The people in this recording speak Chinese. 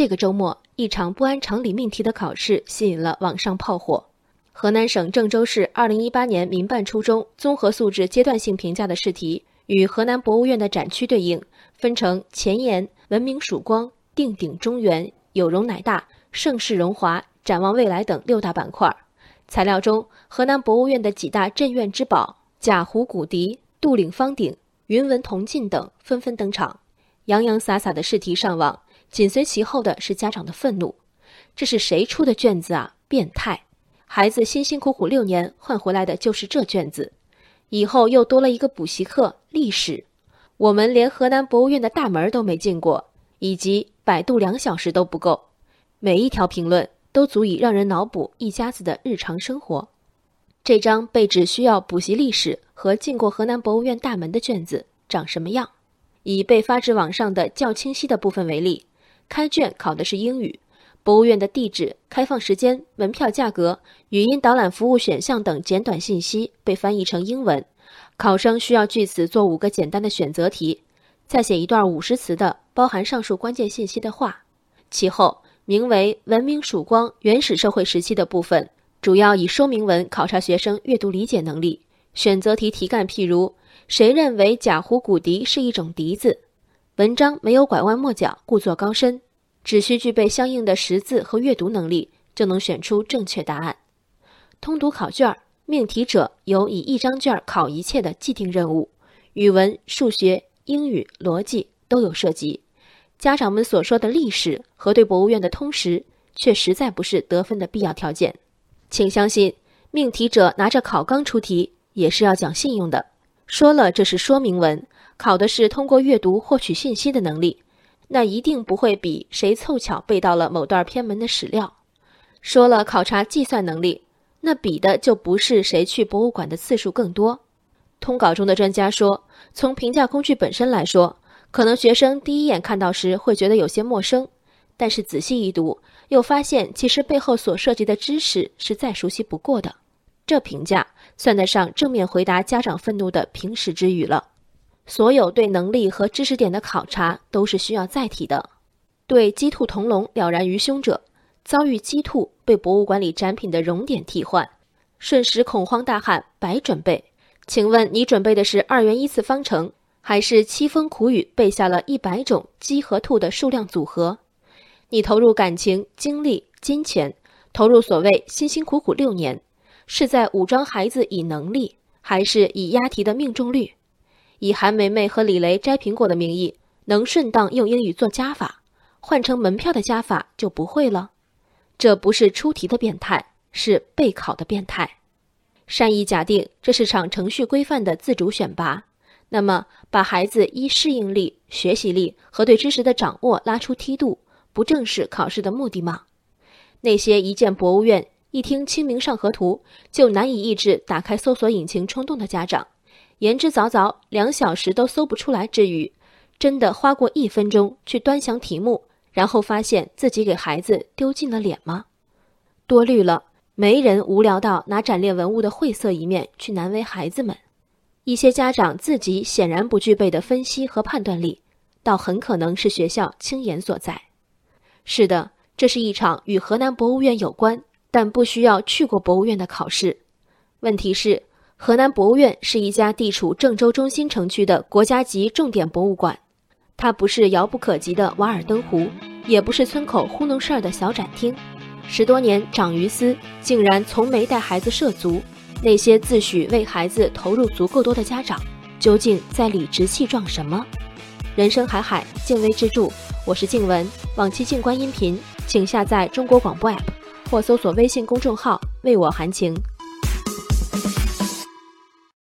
这个周末，一场不按常理命题的考试吸引了网上炮火。河南省郑州市2018年民办初中综合素质阶段性评价的试题，与河南博物院的展区对应，分成前沿、文明曙光、定鼎中原、有容乃大、盛世荣华、展望未来等六大板块。材料中，河南博物院的几大镇院之宝贾湖骨笛、杜岭方鼎、云纹铜镜等纷纷登场，洋洋洒洒的试题上网。紧随其后的是家长的愤怒，这是谁出的卷子啊？变态！孩子辛辛苦苦六年换回来的就是这卷子，以后又多了一个补习课历史，我们连河南博物院的大门都没进过，以及百度两小时都不够。每一条评论都足以让人脑补一家子的日常生活。这张被只需要补习历史和进过河南博物院大门的卷子长什么样？以被发至网上的较清晰的部分为例。开卷考的是英语，博物院的地址、开放时间、门票价格、语音导览服务选项等简短信息被翻译成英文，考生需要据此做五个简单的选择题，再写一段五十词的包含上述关键信息的话。其后，名为“文明曙光原始社会时期”的部分，主要以说明文考察学生阅读理解能力。选择题题干譬如：谁认为贾湖骨笛是一种笛子？文章没有拐弯抹角，故作高深，只需具备相应的识字和阅读能力，就能选出正确答案。通读考卷命题者有以一张卷考一切的既定任务，语文、数学、英语、逻辑都有涉及。家长们所说的历史和对博物院的通识，却实在不是得分的必要条件。请相信，命题者拿着考纲出题，也是要讲信用的。说了这是说明文。考的是通过阅读获取信息的能力，那一定不会比谁凑巧背到了某段偏门的史料。说了考察计算能力，那比的就不是谁去博物馆的次数更多。通稿中的专家说，从评价工具本身来说，可能学生第一眼看到时会觉得有些陌生，但是仔细一读，又发现其实背后所涉及的知识是再熟悉不过的。这评价算得上正面回答家长愤怒的平时之语了。所有对能力和知识点的考察都是需要载体的。对鸡兔同笼了然于胸者，遭遇鸡兔被博物馆里展品的熔点替换，瞬时恐慌大喊“白准备”。请问你准备的是二元一次方程，还是凄风苦雨背下了一百种鸡和兔的数量组合？你投入感情、精力、金钱，投入所谓辛辛苦苦六年，是在武装孩子以能力，还是以押题的命中率？以韩梅梅和李雷摘苹果的名义，能顺当用英语做加法，换成门票的加法就不会了。这不是出题的变态，是备考的变态。善意假定这是场程序规范的自主选拔，那么把孩子依适应力、学习力和对知识的掌握拉出梯度，不正是考试的目的吗？那些一见博物院、一听《清明上河图》就难以抑制打开搜索引擎冲动的家长。言之凿凿，两小时都搜不出来之余，真的花过一分钟去端详题目，然后发现自己给孩子丢尽了脸吗？多虑了，没人无聊到拿展列文物的晦涩一面去难为孩子们。一些家长自己显然不具备的分析和判断力，倒很可能是学校轻言所在。是的，这是一场与河南博物院有关，但不需要去过博物院的考试。问题是。河南博物院是一家地处郑州中心城区的国家级重点博物馆，它不是遥不可及的瓦尔登湖，也不是村口糊弄事儿的小展厅。十多年长于斯，竟然从没带孩子涉足。那些自诩为孩子投入足够多的家长，究竟在理直气壮什么？人生海海，静微之助。我是静文，往期静观音频，请下载中国广播 app 或搜索微信公众号“为我含情”。